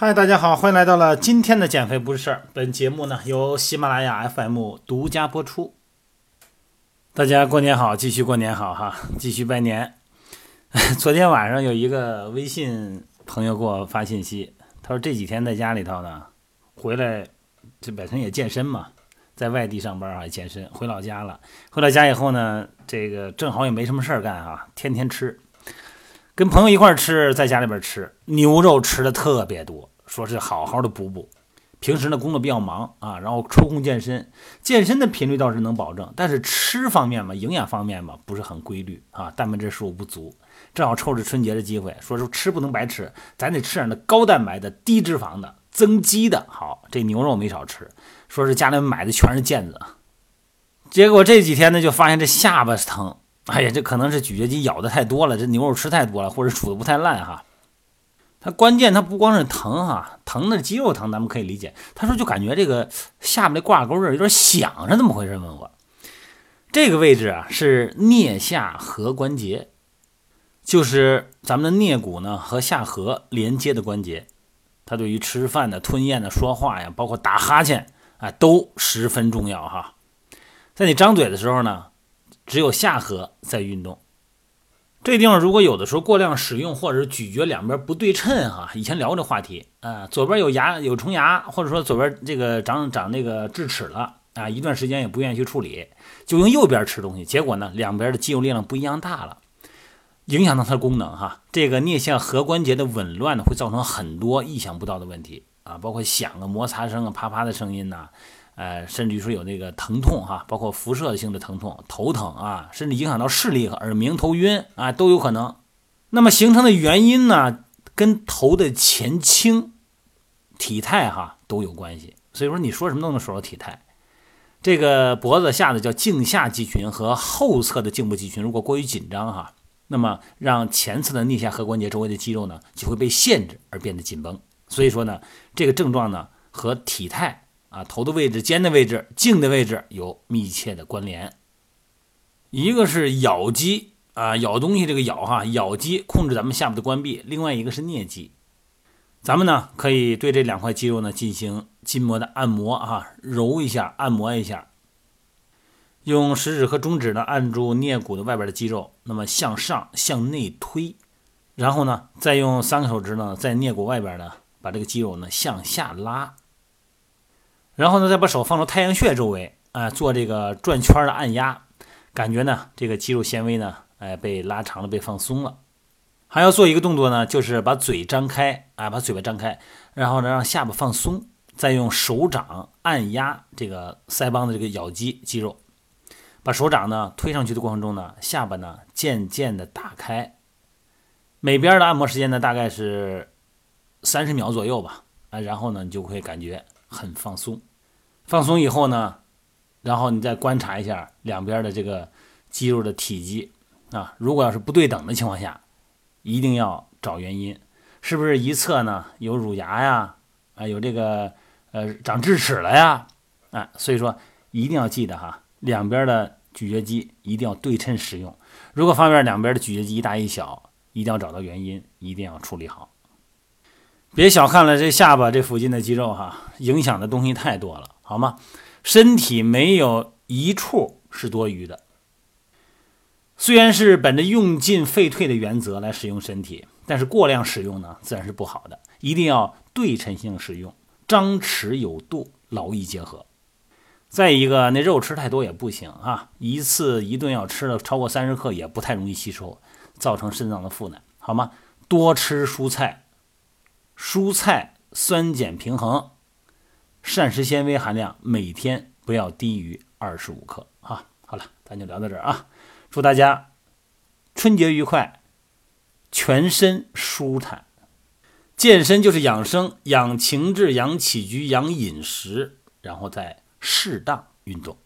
嗨，大家好，欢迎来到了今天的减肥不是事儿。本节目呢由喜马拉雅 FM 独家播出。大家过年好，继续过年好哈，继续拜年。昨天晚上有一个微信朋友给我发信息，他说这几天在家里头呢，回来这本身也健身嘛，在外地上班啊健身，回老家了。回到家以后呢，这个正好也没什么事儿干啊，天天吃。跟朋友一块吃，在家里边吃牛肉吃的特别多，说是好好的补补。平时呢工作比较忙啊，然后抽空健身，健身的频率倒是能保证，但是吃方面嘛，营养方面嘛不是很规律啊，蛋白质摄入不足。正好抽着春节的机会，说是吃不能白吃，咱得吃点那高蛋白的、低脂肪的、增肌的。好，这牛肉没少吃，说是家里买的全是腱子。结果这几天呢，就发现这下巴疼。哎呀，这可能是咀嚼肌咬的太多了，这牛肉吃太多了，或者煮的不太烂哈。他关键他不光是疼哈，疼的肌肉疼咱们可以理解。他说就感觉这个下面这挂钩这儿有点响，是怎么回事？问我，这个位置啊是颞下颌关节，就是咱们的颞骨呢和下颌连接的关节，它对于吃饭的、吞咽的、说话呀，包括打哈欠啊，都十分重要哈。在你张嘴的时候呢。只有下颌在运动，这地方如果有的时候过量使用，或者是咀嚼两边不对称哈，以前聊过这话题啊，左边有牙有虫牙，或者说左边这个长长那个智齿了啊，一段时间也不愿意去处理，就用右边吃东西，结果呢两边的肌肉力量不一样大了，影响到它的功能哈，这个颞下颌关节的紊乱呢，会造成很多意想不到的问题啊，包括响啊、摩擦声啊、啪啪的声音呐。呃，甚至于说有那个疼痛哈，包括辐射性的疼痛、头疼啊，甚至影响到视力和耳鸣、头晕啊，都有可能。那么形成的原因呢，跟头的前倾、体态哈都有关系。所以说你说什么都能说到体态。这个脖子下的叫颈下肌群和后侧的颈部肌群，如果过于紧张哈，那么让前侧的颞下颌关节周围的肌肉呢就会被限制而变得紧绷。所以说呢，这个症状呢和体态。啊，头的位置、肩的位置、颈的位置有密切的关联。一个是咬肌啊，咬东西这个咬哈，咬肌控制咱们下部的关闭；另外一个是颞肌。咱们呢可以对这两块肌肉呢进行筋膜的按摩啊，揉一下，按摩一下。用食指和中指呢按住颞骨的外边的肌肉，那么向上向内推，然后呢再用三个手指呢在颞骨外边呢把这个肌肉呢向下拉。然后呢，再把手放到太阳穴周围，啊，做这个转圈的按压，感觉呢，这个肌肉纤维呢，哎，被拉长了，被放松了。还要做一个动作呢，就是把嘴张开，啊，把嘴巴张开，然后呢，让下巴放松，再用手掌按压这个腮帮的这个咬肌肌肉，把手掌呢推上去的过程中呢，下巴呢渐渐的打开。每边的按摩时间呢，大概是三十秒左右吧，啊，然后呢，你就会感觉很放松。放松以后呢，然后你再观察一下两边的这个肌肉的体积啊，如果要是不对等的情况下，一定要找原因，是不是一侧呢有乳牙呀，啊有这个呃长智齿了呀，啊，所以说一定要记得哈，两边的咀嚼肌一定要对称使用。如果发现两边的咀嚼肌一大一小，一定要找到原因，一定要处理好。别小看了这下巴这附近的肌肉哈，影响的东西太多了。好吗？身体没有一处是多余的。虽然是本着用进废退的原则来使用身体，但是过量使用呢，自然是不好的。一定要对称性使用，张弛有度，劳逸结合。再一个，那肉吃太多也不行啊，一次一顿要吃了超过三十克，也不太容易吸收，造成肾脏的负担，好吗？多吃蔬菜，蔬菜酸碱平衡。膳食纤维含量每天不要低于二十五克啊！好了，咱就聊到这儿啊！祝大家春节愉快，全身舒坦。健身就是养生，养情志，养起居，养饮食，然后再适当运动。